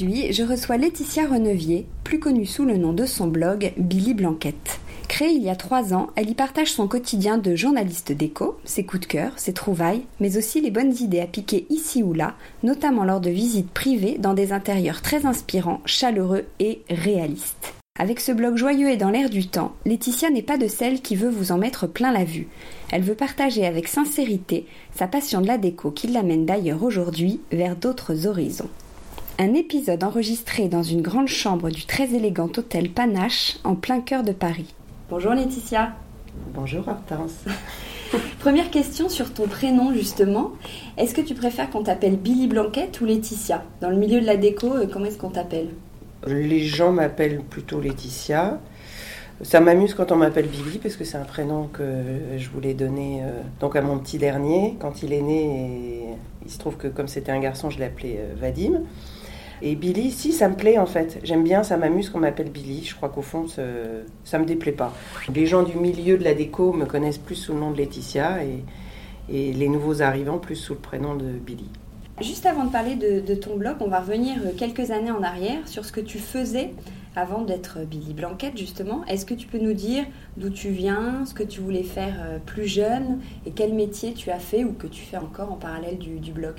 Aujourd'hui, je reçois Laetitia Renevier, plus connue sous le nom de son blog Billy Blanquette. Créée il y a trois ans, elle y partage son quotidien de journaliste déco, ses coups de cœur, ses trouvailles, mais aussi les bonnes idées à piquer ici ou là, notamment lors de visites privées dans des intérieurs très inspirants, chaleureux et réalistes. Avec ce blog joyeux et dans l'air du temps, Laetitia n'est pas de celle qui veut vous en mettre plein la vue. Elle veut partager avec sincérité sa passion de la déco qui l'amène d'ailleurs aujourd'hui vers d'autres horizons. Un épisode enregistré dans une grande chambre du très élégant hôtel Panache en plein cœur de Paris. Bonjour Laetitia. Bonjour Hortense. Première question sur ton prénom justement. Est-ce que tu préfères qu'on t'appelle Billy Blanquette ou Laetitia? Dans le milieu de la déco, euh, comment est-ce qu'on t'appelle? Les gens m'appellent plutôt Laetitia. Ça m'amuse quand on m'appelle Billy parce que c'est un prénom que je voulais donner euh, donc à mon petit dernier quand il est né. Et il se trouve que comme c'était un garçon, je l'ai appelé euh, Vadim. Et Billy, si, ça me plaît en fait. J'aime bien, ça m'amuse qu'on m'appelle Billy. Je crois qu'au fond, ça, ça me déplaît pas. Les gens du milieu de la déco me connaissent plus sous le nom de Laetitia et, et les nouveaux arrivants plus sous le prénom de Billy. Juste avant de parler de, ton blog, on va revenir quelques années en arrière sur ce que tu faisais avant d'être Billy Blanquette, justement. Est-ce que tu peux nous dire d'où tu viens, ce que tu voulais faire euh, plus jeune et quel métier tu as fait ou que tu fais encore en parallèle du, du blog?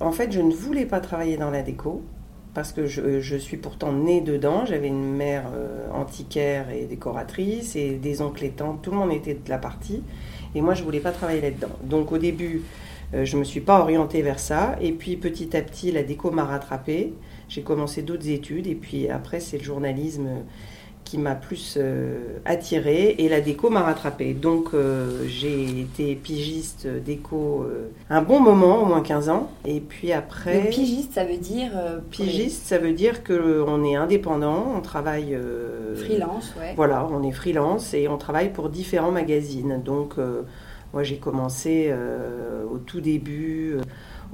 En fait, je ne voulais pas travailler dans la déco parce que je, suis pourtant née dedans. J'avais une mère euh, antiquaire et décoratrice et des oncles et tantes. Tout le monde était de la partie. Et moi, je voulais pas travailler là-dedans. Donc au début, euh, je me suis pas orientée vers ça. Et puis petit à petit, la déco m'a rattrapée. J'ai commencé d'autres études. Et puis après, c'est le journalisme qui m'a plus euh, attiré et la déco m'a rattrapé. Donc euh, j'ai été pigiste déco euh, un bon moment, au moins 15 ans. Et puis après... pigiste, ça veut dire... pigiste, ça veut dire qu'on est indépendant, on travaille... freelance, ouais. Voilà, on est freelance et on travaille pour différents magazines. Donc moi j'ai commencé au tout début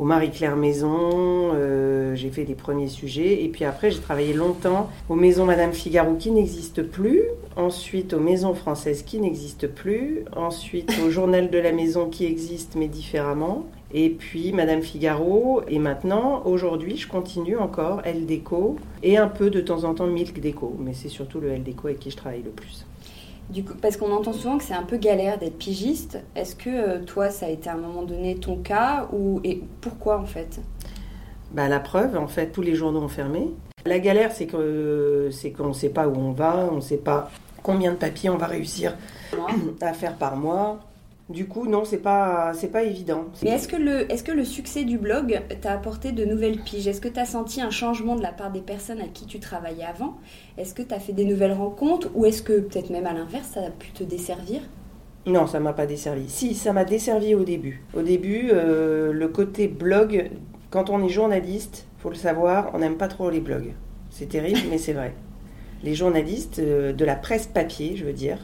au Marie-Claire Maison, euh, j'ai fait les premiers sujets. Et puis après, j'ai travaillé longtemps aux Maisons Madame Figaro qui n'existent plus. Ensuite, aux Maisons Françaises qui n'existent plus. Ensuite, au Journal de la Maison qui existe mais différemment. Et puis Madame Figaro. Et maintenant, aujourd'hui, je continue encore Elle Déco et un peu de temps en temps Milk Déco. Mais c'est surtout le Elle Déco avec qui je travaille le plus parce qu'on entend souvent que c'est un peu galère d'être pigiste. Est-ce que euh, toi, ça a été à un moment donné ton cas ou et pourquoi en fait? Bah, la preuve, en fait, tous les journaux ont fermé. La galère, c'est que c'est qu'on ne sait pas où on va, on ne sait pas combien de papiers on va réussir à faire par mois. Du coup, non, c'est pas, c'est pas évident. Mais est-ce que, le, est-ce que le succès du blog t'a apporté de nouvelles piges? Est-ce que tu as senti un changement de la part des personnes à qui tu travaillais avant? Est-ce que tu as fait des nouvelles rencontres? Ou est-ce que peut-être même à l'inverse, ça a pu te desservir? Non, ça m'a pas desservi. Si, ça m'a desservi au début. Au début, euh, le côté blog, quand on est journaliste, faut le savoir, on n'aime pas trop les blogs. C'est terrible, mais c'est vrai. Les journalistes euh, de la presse papier, je veux dire,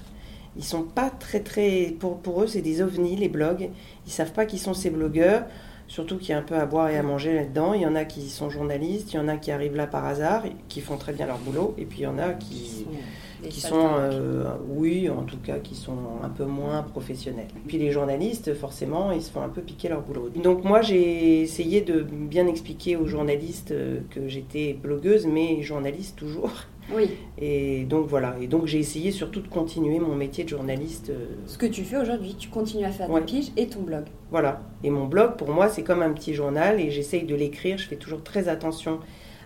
ils sont pas très très. Pour, pour eux, c'est des ovnis, les blogs. Ils savent pas qui sont ces blogueurs. Surtout qu'il y a un peu à boire et à manger là-dedans. Il y en a qui sont journalistes, il y en a qui arrivent là par hasard, qui font très bien leur boulot, et puis il y en a qui, qui sont, euh, oui, en tout cas, qui sont un peu moins professionnels. Puis les journalistes, forcément, ils se font un peu piquer leur boulot. Donc moi, j'ai essayé de bien expliquer aux journalistes euh, que j'étais blogueuse, mais journaliste toujours. Oui. Et donc voilà. Et donc j'ai essayé surtout de continuer mon métier de journaliste. euh, Ce que tu fais aujourd'hui, tu continues à faire Ouais. des piges et ton blog. Voilà. Et mon blog, pour moi, c'est comme un petit journal et j'essaye de l'écrire. Je fais toujours très attention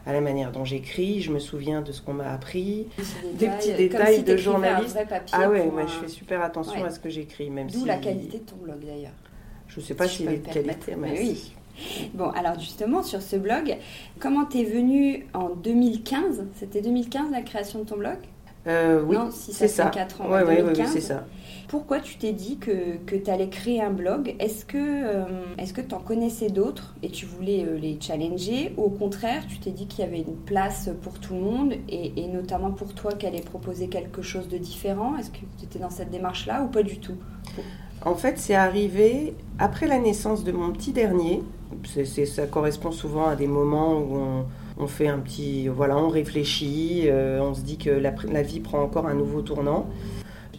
à la manière dont j'écris. Je me souviens de ce qu'on m'a appris. Des petits comme détails si de un journaliste. vrai papier Ah ouais, un- je fais super attention Ouais. à ce que j'écris, même D'où si la qualité de ton blog d'ailleurs. Je sais pas Si je s'il peux est de qualité, Mais mais oui. Bon, alors justement, sur ce blog, comment t'es venu en 2015 C'était 2015 la création de ton blog? Euh, oui, Non, si ça c'est ça. 4 ans, Ouais, ouais, ouais, 2015. ouais, c'est ça. Pourquoi tu t'es dit que, que tu allais créer un blog? Est-ce que euh, est-ce que tu en connaissais d'autres et tu voulais euh, les challenger? Ou au contraire, tu t'es dit qu'il y avait une place pour tout le monde et, et notamment pour toi qui allait proposer quelque chose de différent? Est-ce que tu étais dans cette démarche-là ou pas du tout? En fait, c'est arrivé après la naissance de mon petit dernier. Ça correspond souvent à des moments où on, fait un petit. Voilà, on réfléchit, euh, on se dit que la vie prend encore un nouveau tournant.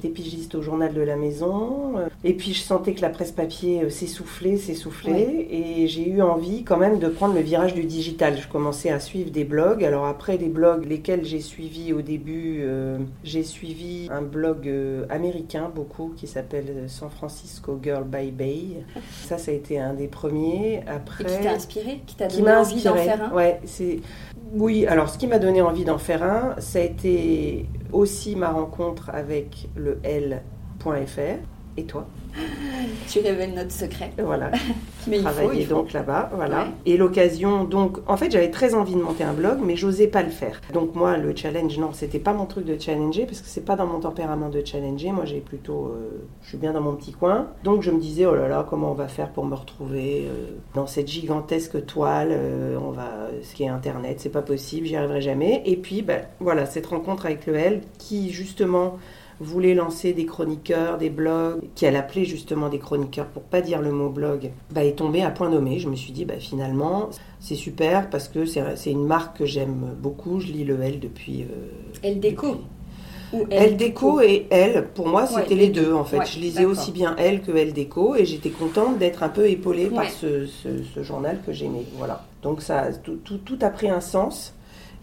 J'étais pigiste au journal de la maison. euh, Et puis je sentais que la presse papier euh, s'essoufflait, s'essoufflait. Et j'ai eu envie quand même de prendre le virage du digital. Je commençais à suivre des blogs. Alors après les blogs, lesquels j'ai suivis au début, euh, j'ai suivi un blog euh, américain beaucoup qui s'appelle San Francisco Girl by Bay. Ça, ça a été un des premiers. Et Après, qui t'a inspiré Qui t'a qui donné m'a envie d'en faire un? Ouais, c'est oui. Alors, ce qui m'a donné envie d'en faire un, ça a été aussi ma rencontre avec le L.fr. Et toi? Tu révèles notre secret. Voilà, Mais il faut, travailler il faut. donc là-bas, voilà. Ouais. Et l'occasion, donc, en fait, j'avais très envie de monter un blog, mais j'osais pas le faire. Donc moi, le challenge, non, c'était pas mon truc de challenger, parce que c'est pas dans mon tempérament de challenger. Moi, j'ai plutôt, euh, je suis bien dans mon petit coin. Donc je me disais, oh là là, comment on va faire pour me retrouver euh, dans cette gigantesque toile euh, On va, ce qui est Internet, c'est pas possible, j'y arriverai jamais. Et puis, ben, voilà, cette rencontre avec le L, qui justement voulait lancer des chroniqueurs, des blogs, qu'elle appelait justement des chroniqueurs pour pas dire le mot blog, bah, est tombée à point nommé. Je me suis dit, bah, finalement, c'est super parce que c'est une marque que j'aime beaucoup. Je lis le L depuis. euh, Elle déco. depuis- Ou Elle déco et elle, pour moi, c'était les les deux en fait. Ouais, je lisais aussi bien elle que elle déco et j'étais contente d'être un peu épaulée par ce, ce- ce journal que j'aimais. Voilà. Donc ça, tout, tout, tout a pris un sens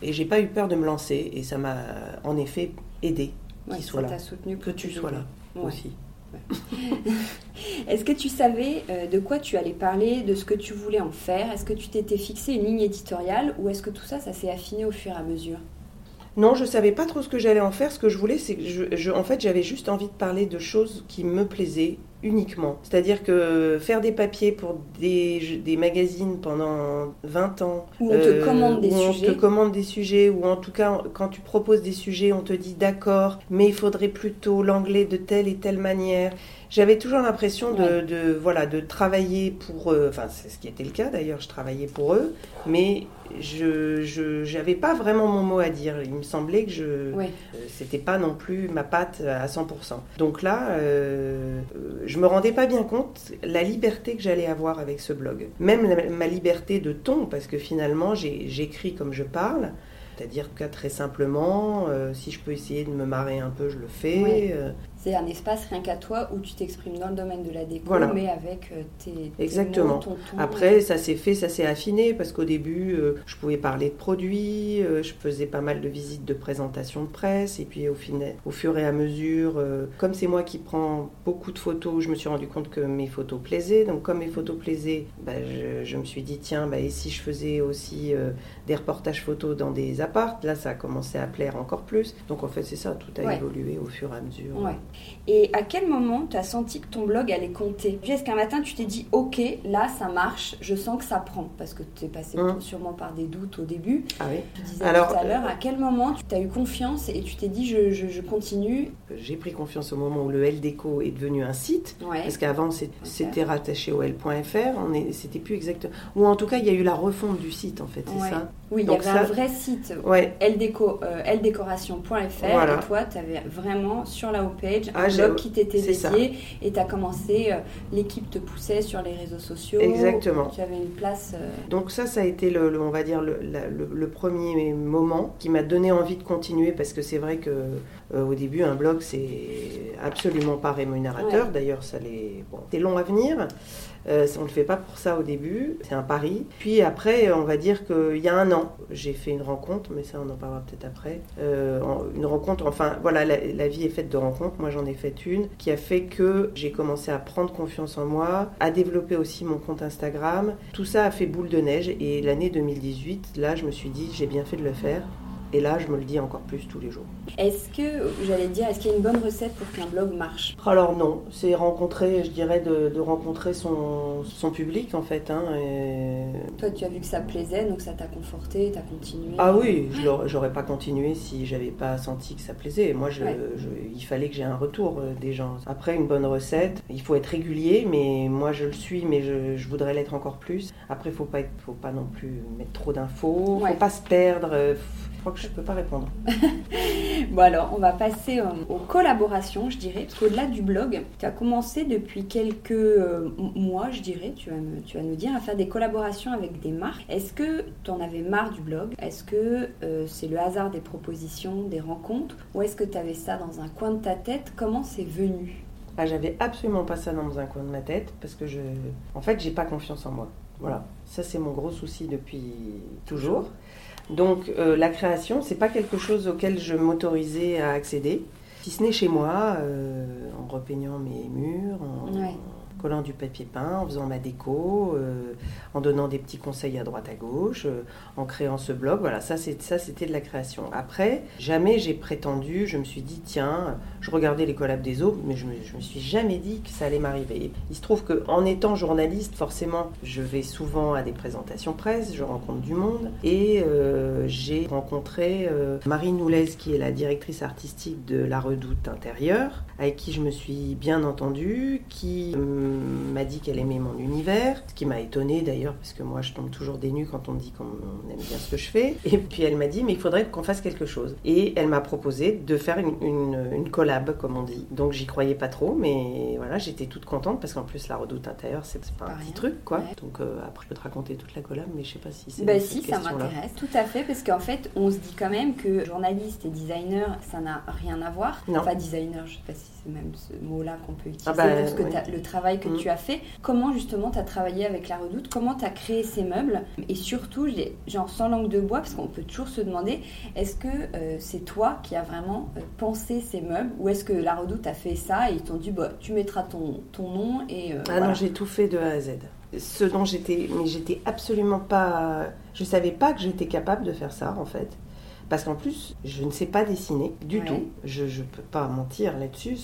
et j'ai pas eu peur de me lancer et ça m'a en effet aidé Ouais, soit là. soutenu que tu sois là. Ouais. aussi. Est-ce que tu savais euh, de quoi tu allais parler, de ce que tu voulais en faire? Est-ce que tu t'étais fixé une ligne éditoriale ou est-ce que tout ça, ça s'est affiné au fur et à mesure? Non, je savais pas trop ce que j'allais en faire. Ce que je voulais, c'est que je, je- en fait, j'avais juste envie de parler de choses qui me plaisaient uniquement. C'est-à-dire que faire des papiers pour des, des magazines pendant 20 ans. Où on te commande des où on sujets. te commande des sujets, ou en tout cas, quand tu proposes des sujets, on te dit d'accord, mais il faudrait plutôt l'anglais de telle et telle manière. J'avais toujours l'impression de, Ouais. de, voilà, de travailler pour eux. Enfin, c'est ce qui était le cas d'ailleurs, je travaillais pour eux, mais je n'avais pas vraiment mon mot à dire. Il me semblait que je Ouais. euh, c'était pas non plus ma patte à 100%. Donc là, euh, euh, je me rendais pas bien compte la liberté que j'allais avoir avec ce blog. Même la- ma liberté de ton, parce que finalement, j'écris comme je parle. C'est-à-dire que très simplement, euh, si je peux essayer de me marrer un peu, je le fais. Ouais. C'est un espace rien qu'à toi où tu t'exprimes dans le domaine de la déco, Voilà. mais avec euh, tes, tes Exactement. mots, ton ton. Après, ça s'est fait, ça s'est affiné parce qu'au début, euh, je pouvais parler de produits, euh, je faisais pas mal de visites de présentation de presse, et puis au, final, au fur et à mesure, euh, comme c'est moi qui prends beaucoup de photos, je me suis rendu compte que mes photos plaisaient. Donc, comme mes photos plaisaient, bah, je, je me suis dit, tiens, bah, et si je faisais aussi des reportages photos dans des appartes Là, ça a commencé à plaire encore plus. Donc, en fait, c'est ça, tout a Ouais. évolué au fur et à mesure. Ouais. Et à quel moment tu as senti que ton blog allait compter? Est-ce qu'un matin tu t'es dit ok, là ça marche, je sens que ça prend Parce que tu es passé Hum. sûrement par des doutes au début. Ah oui. Tu disais Alors, tout à l'heure, à quel moment tu as eu confiance et tu t'es dit je, je- je continue? J'ai pris confiance au moment où le LDECO est devenu un site. Ouais. Parce qu'avant, c'était rattaché au L.fr. On est, c'était plus exactement. Ou en tout cas, il y a eu la refonte du site, en fait, c'est Ouais. ça? Oui, il y avait un vrai site Ouais. euh, Voilà. et toi, tu avais vraiment sur la homepage un Ah, j'ai- blog qui t'était ça. dédié et tu as commencé, euh, l'équipe te poussait sur les réseaux sociaux. Exactement. Tu avais une place. euh, Donc ça, ça a été, le, le- on va dire, le, la- le- le premier moment qui m'a donné envie de continuer parce que c'est vrai que au début, un blog, c'est absolument pas rémunérateur. D'ailleurs, ça l'est. Bon, c'est long à venir. Euh, on ne le fait pas pour ça au début, c'est un pari. Puis après, on va dire qu'il y a un an, j'ai fait une rencontre, mais ça on en parlera peut-être après. Euh, une rencontre, enfin voilà, la, la vie est faite de rencontres. Moi j'en ai fait une qui a fait que j'ai commencé à prendre confiance en moi, à développer aussi mon compte Instagram. Tout ça a fait boule de neige et l'année 2018, là je me suis dit j'ai bien fait de le faire. Et là, je me le dis encore plus tous les jours. Est-ce que, j'allais dire, est-ce qu'il y a une bonne recette pour qu'un blog marche? Alors non, c'est rencontrer, je dirais, de, de rencontrer son, son public en fait. hein, et- Toi, tu as vu que ça plaisait, donc ça t'a conforté, t'as continué? Ah oui, j'aurais pas continué si j'avais pas senti que ça plaisait. Moi, je, Ouais. je- il fallait que j'ai un retour euh, des gens. Après, une bonne recette, il faut être régulier, mais moi je le suis, mais je, je voudrais l'être encore plus. Après, faut pas, être, faut pas non plus mettre trop d'infos, Ouais. faut pas se perdre. euh, crois que je peux pas répondre. Bon alors, on va passer euh, aux collaborations, je dirais, parce qu'au-delà du blog, tu as commencé depuis quelques euh, mois, je dirais, tu vas, me, tu vas nous dire, à faire des collaborations avec des marques. Est-ce que tu en avais marre du blog? Est-ce que euh, c'est le hasard des propositions, des rencontres? Ou est-ce que tu avais ça dans un coin de ta tête? Comment c'est venu? Ah, j'avais absolument pas ça dans un coin de ma tête parce que je, en fait, j'ai pas confiance en moi. Voilà, ça c'est mon gros souci depuis toujours. Donc euh, la création, c'est pas quelque chose auquel je m'autorisais à accéder, si ce n'est chez moi, euh, en repeignant mes murs. Collant du papier peint, en faisant ma déco, euh, en donnant des petits conseils à droite à gauche, euh, en créant ce blog. Voilà, ça c'est ça c'était de la création. Après, jamais j'ai prétendu, je me suis dit tiens, je regardais les collabs des autres, mais je me, je me suis jamais dit que ça allait m'arriver. Il se trouve que en étant journaliste, forcément, je vais souvent à des présentations presse, je rencontre du monde et euh, j'ai rencontré Marie Noulez qui est la directrice artistique de La Redoute intérieure, avec qui je me suis bien entendue, qui m'a dit qu'elle aimait mon univers, ce qui m'a étonnée d'ailleurs parce que moi je tombe toujours des nues quand on me dit qu'on aime bien ce que je fais. Et puis elle m'a dit mais il faudrait qu'on fasse quelque chose. Et elle m'a proposé de faire une, une, une collab comme on dit. Donc j'y croyais pas trop mais voilà j'étais toute contente parce qu'en plus la redoute intérieure c'est pas Pas un petit truc quoi. Ouais. Donc euh, après je peux te raconter toute la collab mais je sais pas si c'est Bah si, ça m'intéresse, tout à fait, parce qu'en fait, on se dit quand même que journaliste et designer, ça n'a rien à voir. Non. Enfin, designer, je sais pas si c'est même ce mot-là qu'on peut utiliser Ah bah, pour ce que oui. le travail que Mm. tu as fait. Comment justement tu as travaillé avec la Redoute? Comment tu as créé ces meubles? Et surtout, genre sans langue de bois, parce qu'on peut toujours se demander, est-ce que euh, c'est toi qui as vraiment euh, pensé ces meubles? Ou est-ce que la Redoute a fait ça et ils t'ont dit, bah, tu mettras ton, ton nom et euh, Ah voilà. non, j'ai tout fait de A à Z. Ce dont j'étais, mais j'étais absolument pas, je savais pas que j'étais capable de faire ça en fait, parce qu'en plus je ne sais pas dessiner du Ouais. tout. Je, je peux pas mentir là-dessus.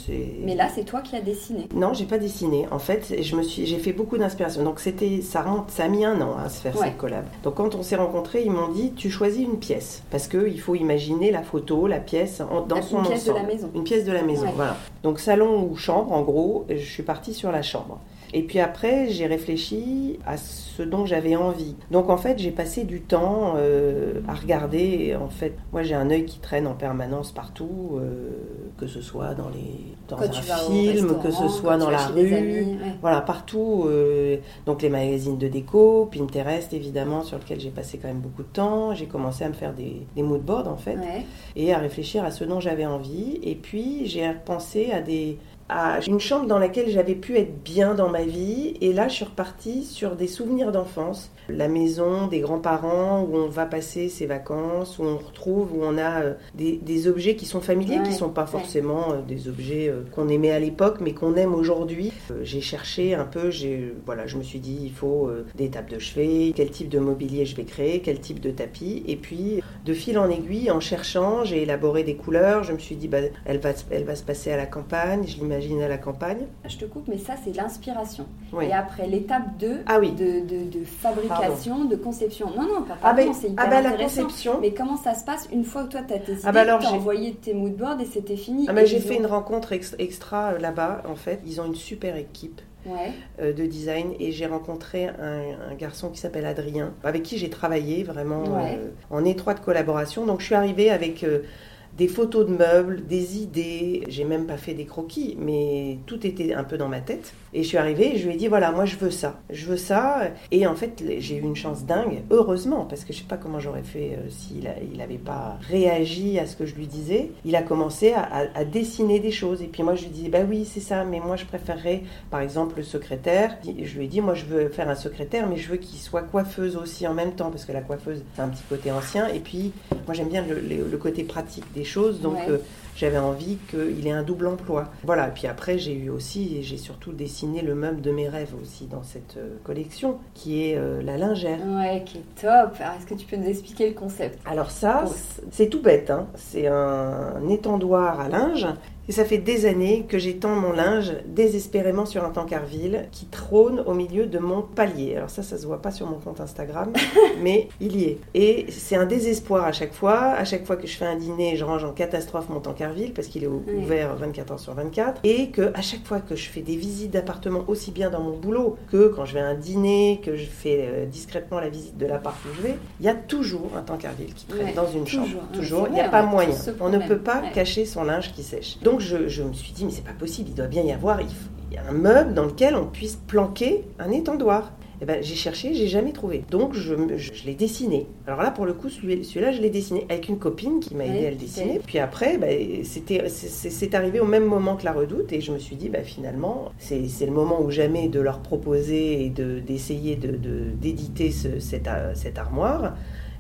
Mais là, c'est toi qui as dessiné. Non, j'ai pas dessiné. En fait, je me suis, j'ai fait beaucoup d'inspiration. Donc c'était, ça remonte, ça a mis un an à se faire Ouais. cette collab. Donc quand on s'est rencontrés, ils m'ont dit, tu choisis une pièce, parce que il faut imaginer la photo, la pièce en- dans Une son pièce de la maison. Une pièce de la maison, Ouais. voilà. Donc salon ou chambre, en gros, je suis partie sur la chambre. Et puis après, j'ai réfléchi à ce dont j'avais envie. Donc en fait, j'ai passé du temps euh, à regarder. En fait, moi, j'ai un œil qui traîne en permanence partout, euh, que ce soit dans les dans Quand un film, que ce soit dans la rue. amis, ouais. Voilà, partout. euh, donc les magazines de déco, Pinterest évidemment, sur lequel j'ai passé quand même beaucoup de temps. J'ai commencé à me faire des, des moodboards en fait Ouais. et à réfléchir à ce dont j'avais envie. Et puis j'ai repensé à des, à une chambre dans laquelle j'avais pu être bien dans ma vie. Et là, je suis repartie sur des souvenirs d'enfance. La maison des grands-parents où on va passer ses vacances, où on retrouve, où on a euh, des, objets qui sont familiers, qui ne sont pas forcément euh, des objets euh, qu'on aimait à l'époque, mais qu'on aime aujourd'hui. J'ai cherché un peu, voilà, je me suis dit, il faut des tables de chevet, quel type de mobilier je vais créer, quel type de tapis. Et puis, de fil en aiguille, en cherchant, j'ai élaboré des couleurs. Je me suis dit, bah, elle, va, elle va se passer à la campagne. Je à la campagne. Je te coupe, mais ça, c'est l'inspiration. Et après, l'étape 2 ah, oui. de, de, de fabrication, de conception. Non, non, pas ah ben, c'est hyper ah ben, la conception. Mais comment ça se passe une fois que toi, tu as tes ah ben idées, tu as envoyé tes moodboards et c'était fini ah ben, J'ai fait une rencontre extra euh, là-bas, en fait. Ils ont une super équipe. Euh, de design et j'ai rencontré un, garçon qui s'appelle Adrien avec qui j'ai travaillé vraiment euh, en étroite collaboration donc je suis arrivée avec des photos de meubles, des idées. J'ai même pas fait des croquis, mais tout était un peu dans ma tête. Et je suis arrivée et je lui ai dit voilà, moi je veux ça. Je veux ça. Et en fait, j'ai eu une chance dingue, heureusement, parce que je sais pas comment j'aurais fait euh, s'il il n'avait pas réagi à ce que je lui disais. Il a commencé à, dessiner des choses. Et puis moi, je lui disais bah oui, c'est ça, mais moi je préférerais, par exemple, le secrétaire. Je lui ai dit moi je veux faire un secrétaire, mais je veux qu'il soit coiffeuse aussi en même temps, parce que la coiffeuse, c'est un petit côté ancien. Et puis, moi j'aime bien le, côté pratique des choses. Donc, euh, j'avais envie qu'il ait un double emploi. Voilà, et puis après, j'ai eu aussi, et j'ai surtout dessiné le meuble de mes rêves aussi dans cette euh, collection, qui est euh, la lingère. Ouais, qui est top. Alors, est-ce que tu peux nous expliquer le concept? Alors ça, c'est tout bête. Hein. C'est un étendoir à linge et ça fait des années que j'étends mon linge désespérément sur un tankerville qui trône au milieu de mon palier. Alors ça, ça se voit pas sur mon compte Instagram, mais il y est. Et c'est un désespoir à chaque fois. À chaque fois que je fais un dîner, je range en catastrophe mon tankerville parce qu'il est ouvert 24 heures sur 24. Et que à chaque fois que je fais des visites d'appartements, aussi bien dans mon boulot que quand je vais à un dîner, que je fais euh, discrètement la visite de l'appart où je vais, il y a toujours un tankerville qui traîne dans une chambre. Toujours. Il n'y a pas moyen. On ne peut pas cacher son linge qui sèche. Donc je, me suis dit, mais c'est pas possible, il doit bien y avoir il y a un meuble dans lequel on puisse planquer un étendoir. Eh ben, j'ai cherché, j'ai jamais trouvé. Donc je, je, l'ai dessiné. Alors là, pour le coup, celui-là, je l'ai dessiné avec une copine qui m'a aidé à le dessiner. Puis après, ben, c'était, c'est arrivé au même moment que la redoute et je me suis dit, ben, finalement, c'est le moment ou jamais de leur proposer et d'essayer de, d'éditer cette, cette armoire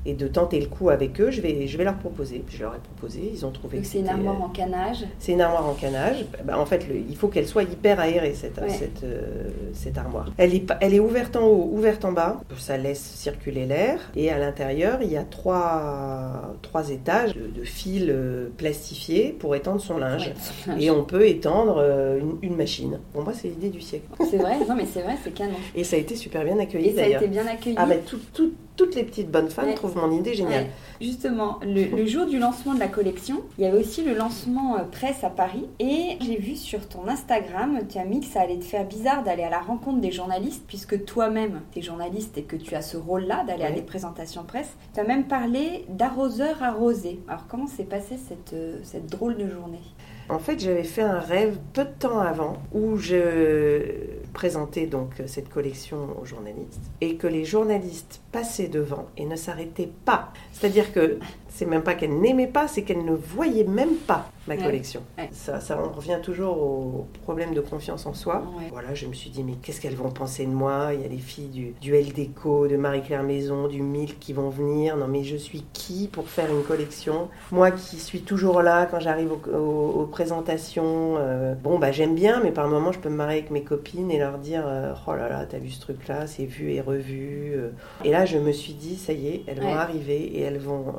et de tenter le coup avec eux, je vais, je vais leur proposer. Je leur ai proposé, ils ont trouvé Donc c'est une armoire en canage C'est une armoire en canage. Bah, en fait, il faut qu'elle soit hyper aérée, cette, cette, euh, cette, armoire. Elle est, elle est ouverte en haut, ouverte en bas. Ça laisse circuler l'air. Et à l'intérieur, il y a trois, trois étages de, fils euh, plastifiés pour étendre son linge. et on peut étendre euh, une, machine. Pour moi, c'est l'idée du siècle. C'est vrai Non, mais c'est vrai, c'est canon. Et ça a été super bien accueilli. Et ça a été bien accueilli. Ah, bah, tout, tout, toutes les petites bonnes femmes trouvent mon idée géniale. Justement, le, jour du lancement de la collection, il y avait aussi le lancement euh, presse à Paris. Et j'ai vu sur ton Instagram, tu as mis que ça allait te faire bizarre d'aller à la rencontre des journalistes, puisque toi-même, tu es journaliste et que tu as ce rôle-là d'aller à des présentations presse. Tu as même parlé d'arroseur arrosé. Alors, comment s'est passée cette, euh, cette drôle de journée? En fait, j'avais fait un rêve peu de temps avant où je présentais donc cette collection aux journalistes et que les journalistes passaient devant et ne s'arrêtaient pas. C'est-à-dire que c'est même pas qu'elle n'aimait pas, c'est qu'elle ne voyait même pas ma collection. Ça, ça, on revient toujours au problème de confiance en soi. Voilà, je me suis dit, mais qu'est-ce qu'elles vont penser de moi? Il y a les filles du, du Déco, de Marie-Claire Maison, du Milk qui vont venir. Non, mais je suis qui pour faire une collection? Moi qui suis toujours là quand j'arrive aux, présentations, euh, bon, bah j'aime bien, mais par moments, je peux me marrer avec mes copines et leur dire, euh, oh là là, t'as vu ce truc-là, c'est vu et revu. Euh. Et là, je me suis dit, ça y est, elles vont arriver et elles vont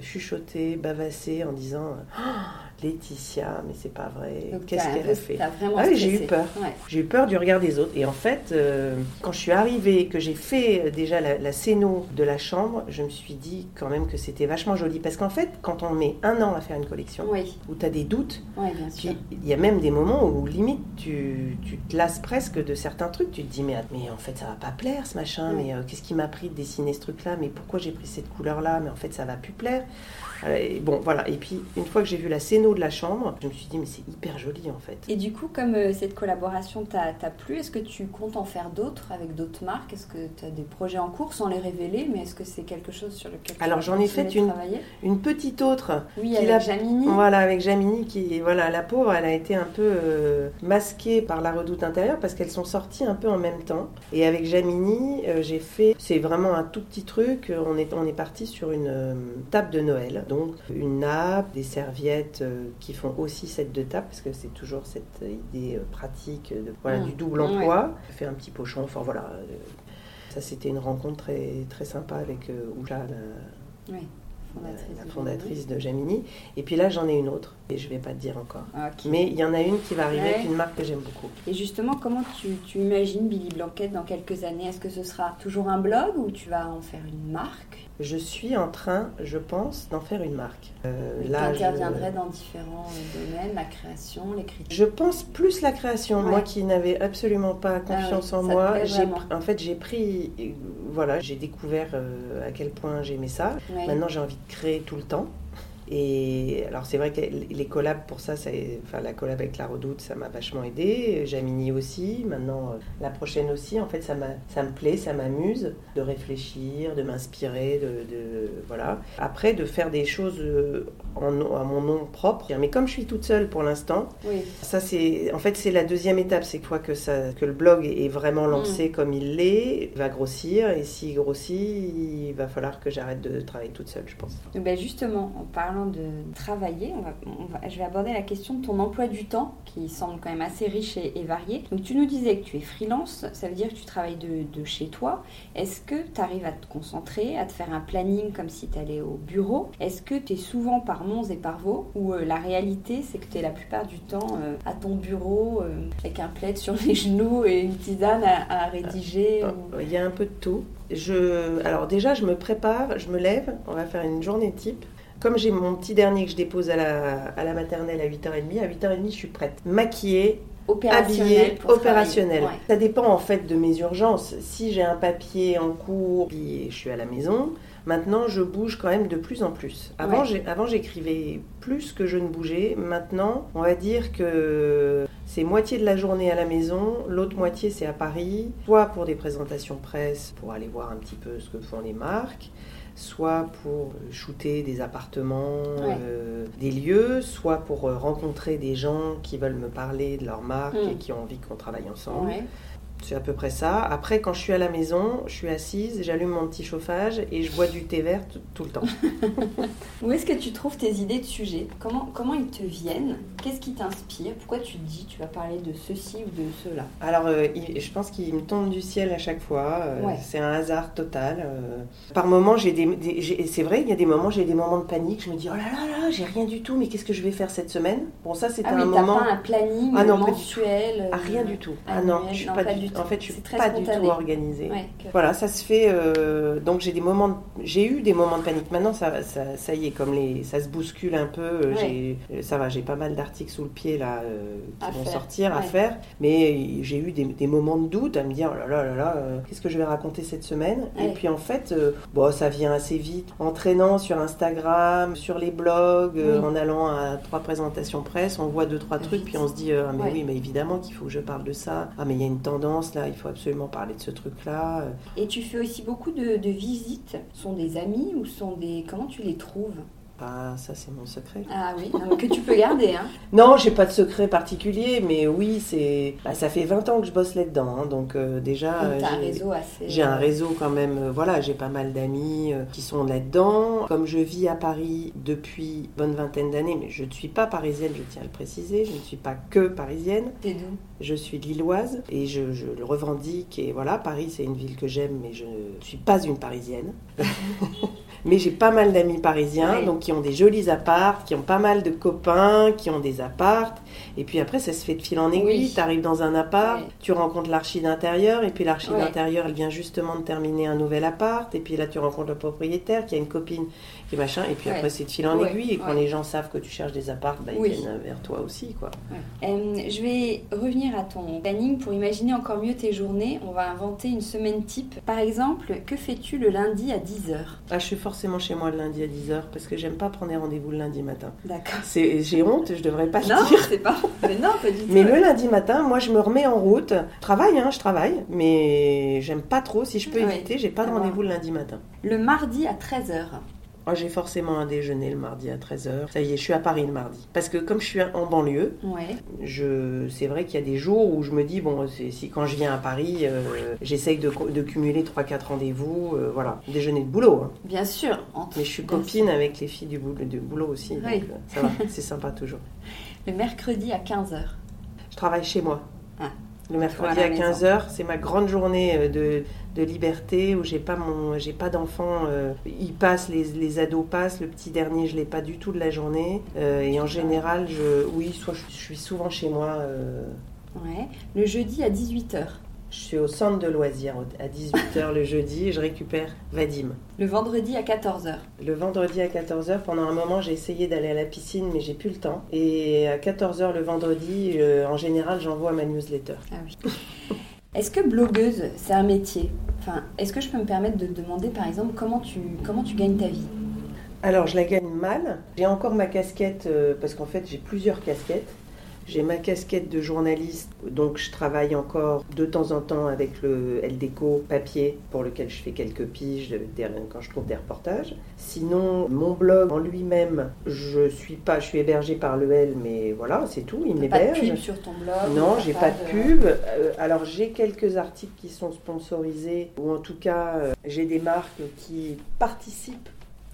chuchoter, bavasser en disant oh, Laetitia, mais c'est pas vrai. Qu'est-ce qu'elle a fait ah J'ai eu peur. J'ai eu peur du regard des autres. Et en fait, euh, quand je suis arrivée, que j'ai fait euh, déjà la, la scéno de la chambre, je me suis dit quand même que c'était vachement joli. Parce qu'en fait, quand on met un an à faire une collection, où tu as des doutes, il y a même des moments où limite tu, tu, te lasses presque de certains trucs. Tu te dis, mais, mais en fait, ça va pas plaire ce machin. Mais euh, qu'est-ce qui m'a pris de dessiner ce truc-là? Mais pourquoi j'ai pris cette couleur-là? Mais en fait, ça va plus plaire. Bon, voilà. Et puis, une fois que j'ai vu la scéno de la chambre. Je me suis dit, mais c'est hyper joli en fait. Et du coup, comme euh, cette collaboration t'a plu, est-ce que tu comptes en faire d'autres avec d'autres marques? Est-ce que tu as des projets en cours sans les révéler Mais est-ce que c'est quelque chose sur lequel tu Alors j'en ai fait une, une petite autre. Oui, avec Jamini. Voilà, avec Jamini qui, voilà, la pauvre, elle a été un peu euh, masquée par la redoute intérieure parce qu'elles sont sorties un peu en même temps. Et avec Jamini, euh, j'ai fait, c'est vraiment un tout petit truc. On est, on est parti sur une table de Noël. Donc une nappe, des serviettes qui font aussi cette de table parce que c'est toujours cette idée pratique de, voilà, mmh. du double emploi. J'ai fait un petit pochon, enfin voilà. Ça, c'était une rencontre très, très sympa avec euh, Oula, la, fondatrice, de Jamini. Et puis là, j'en ai une autre, et je ne vais pas te dire encore. Mais il y en a une qui va arriver, avec une marque que j'aime beaucoup. Et justement, comment tu, tu imagines Billy Blanquette dans quelques années? Est-ce que ce sera toujours un blog ou tu vas en faire une marque? Je suis en train, je pense, d'en faire une marque. Euh, tu interviendrais dans différents domaines, la création, l'écriture Je pense plus la création. Moi qui n'avais absolument pas ah confiance en moi, en fait j'ai pris, voilà, j'ai découvert euh, à quel point j'aimais ça. Maintenant j'ai envie de créer tout le temps. Et alors c'est vrai que les collabs pour ça, ça enfin la collab avec la Redoute, ça m'a vachement aidé. Jamini aussi, maintenant euh, la prochaine aussi. En fait, ça, ça me plaît, ça m'amuse de réfléchir, de m'inspirer, de, voilà. Après, de faire des choses euh, en, à mon nom propre. Mais comme je suis toute seule pour l'instant, ça c'est, en fait c'est la deuxième étape, c'est quoi que ça, que le blog est vraiment lancé mm. comme il l'est, va grossir. Et s'il grossit, il va falloir que j'arrête de travailler toute seule, je pense. Ben justement, en parlant de travailler, je vais aborder la question de ton emploi du temps, qui semble quand même assez riche et, varié. Donc tu nous disais que tu es freelance, ça veut dire que tu travailles de, chez toi. Est-ce que tu arrives à te concentrer, à te faire un planning comme si tu allais au bureau? Est-ce que tu es souvent par Mons et par Vaux Ou euh, la réalité, c'est que tu es la plupart du temps euh, à ton bureau, euh, avec un plaid sur les genoux et une tisane à, rédiger Il y a un peu de tout. Je, alors déjà, je me prépare, je me lève, on va faire une journée type. Comme j'ai mon petit dernier que je dépose à la, à la maternelle à 8h30, à 8h30, je suis prête. Maquillée, habillée, opérationnelle. Ça dépend en fait de mes urgences. Si j'ai un papier en cours et je suis à la maison, maintenant je bouge quand même de plus en plus. Avant, avant j'écrivais plus que je ne bougeais. Maintenant, on va dire que c'est moitié de la journée à la maison, l'autre moitié c'est à Paris, soit pour des présentations presse, pour aller voir un petit peu ce que font les marques soit pour shooter des appartements, euh, des lieux, soit pour euh, rencontrer des gens qui veulent me parler de leur marque et hmm. qui ont envie qu'on travaille ensemble. C'est à peu près ça. Après, quand je suis à la maison, je suis assise, j'allume mon petit chauffage et je bois du thé vert tout le temps. Où est-ce que tu trouves tes idées de sujets? Comment, comment ils te viennent? Qu'est-ce qui t'inspire? Pourquoi tu te dis tu vas parler de ceci ou de cela? Alors, euh, je pense qu'il me tombe du ciel à chaque fois. Euh, c'est un hasard total. Euh. Par moments, j'ai des, c'est vrai, il y a des moments, j'ai des moments de panique. Je me dis oh là là là, j'ai rien du tout. Mais qu'est-ce que je vais faire cette semaine? Bon, ça c'était ah un moment. Pas un planning ah non, mensuel. Ah, rien du tout. Ah non, je suis pas du en fait, je suis pas du tout organisée. Voilà, ça se fait. Euh, donc j'ai des moments, j'ai eu des moments de panique. Maintenant, ça, ça, ça, y est, comme les, ça se bouscule un peu. Euh, j'ai, ça va, j'ai pas mal d'articles sous le pied là euh, qui vont sortir à faire. Mais j'ai eu des, des, moments de doute à me dire, oh là là là là, qu'est-ce que je vais raconter cette semaine? Et puis en fait, bon, ça vient assez vite. En traînant sur Instagram, sur les blogs, en allant à trois présentations presse, on voit deux trois trucs, puis on se dit, ah, mais oui, mais évidemment qu'il faut que je parle de ça. Ah mais il y a une tendance là, il faut absolument parler de ce truc-là. Et tu fais aussi beaucoup de, de visites. Sont des amis ou sont des... Comment tu les trouves? Ah, ça c'est mon secret. Ah oui, que tu peux garder. Hein. non, j'ai pas de secret particulier, mais oui, c'est, bah, ça fait 20 ans que je bosse là-dedans, hein, donc euh, déjà. Euh, un réseau assez. J'ai un réseau quand même. Euh, voilà, j'ai pas mal d'amis qui sont là-dedans. Comme je vis à Paris depuis une bonne vingtaine d'années, mais je ne suis pas parisienne, je tiens à le préciser. Je ne suis pas que parisienne. T'es d'où? Je suis lilloise et je, je, le revendique. Et voilà, Paris c'est une ville que j'aime, mais je ne suis pas une parisienne. Mais j'ai pas mal d'amis parisiens, donc qui ont des jolis apparts, qui ont pas mal de copains, qui ont des apparts. Et puis après, ça se fait de fil en aiguille. Tu arrives dans un appart, tu rencontres l'archi d'intérieur, et puis l'archi d'intérieur, elle vient justement de terminer un nouvel appart. Et puis là, tu rencontres le propriétaire qui a une copine qui machin. Et puis après, c'est de fil en aiguille. Et quand les gens savent que tu cherches des apparts, bah, ils viennent vers toi aussi. quoi. Euh, je vais revenir à ton planning pour imaginer encore mieux tes journées. On va inventer une semaine type. Par exemple, que fais-tu le lundi à 10h ah, Je suis forcément chez moi le lundi à 10h parce que j'aime pas prendre des rendez-vous le lundi matin. D'accord. J'ai honte, je devrais pas le Non, dire. Pas. Mais non, pas du tout. Mais le lundi matin, moi je me remets en route. Je travaille, hein, je travaille, mais j'aime pas trop. Si je peux Ouais. éviter, j'ai pas de rendez-vous le lundi matin. Le mardi à 13h. Moi j'ai forcément un déjeuner le mardi à 13h. Ça y est, je suis à Paris le mardi. Parce que comme je suis en banlieue, Ouais. je, c'est vrai qu'il y a des jours où je me dis, bon, si quand je viens à Paris, euh, j'essaye de, cumuler 3-4 rendez-vous. euh, voilà, déjeuner de boulot. hein. Bien sûr. entre- Mais je suis copine avec les filles du boulot, du boulot aussi. Oui. euh, ça va, c'est sympa toujours. Le mercredi à 15h. Je travaille chez moi. Ah. Le mercredi à à la 15h, c'est ma grande journée euh, de, de liberté où j'ai pas mon j'ai pas d'enfants. euh, ils passent, les, les ados passent. Le petit dernier, je l'ai pas du tout de la journée. Euh, et en général, je, oui, soit je, je suis souvent chez moi. euh, Ouais. Le jeudi à 18h. Je suis au centre de loisirs à 18h le jeudi et je récupère Vadim. Le vendredi à 14h. Le vendredi à 14h, pendant un moment, j'ai essayé d'aller à la piscine, mais j'ai plus le temps. Et à 14h le vendredi, euh, en général, j'envoie ma newsletter. Ah oui. Est-ce que blogueuse, c'est un métier? Enfin, est-ce que je peux me permettre de te demander, par exemple, comment tu, comment tu gagnes ta vie? Alors, je la gagne mal. J'ai encore ma casquette, euh, parce qu'en fait, j'ai plusieurs casquettes. J'ai ma casquette de journaliste, donc je travaille encore de temps en temps avec le LDECO papier, pour lequel je fais quelques piges quand je trouve des reportages. Sinon, mon blog en lui-même, je suis pas, je suis hébergée par le L, mais voilà, c'est tout, il Pas de m'héberge. pub sur ton blog Non, j'ai pas de pub. Euh, alors j'ai quelques articles qui sont sponsorisés, ou en tout cas euh, j'ai des marques qui participent.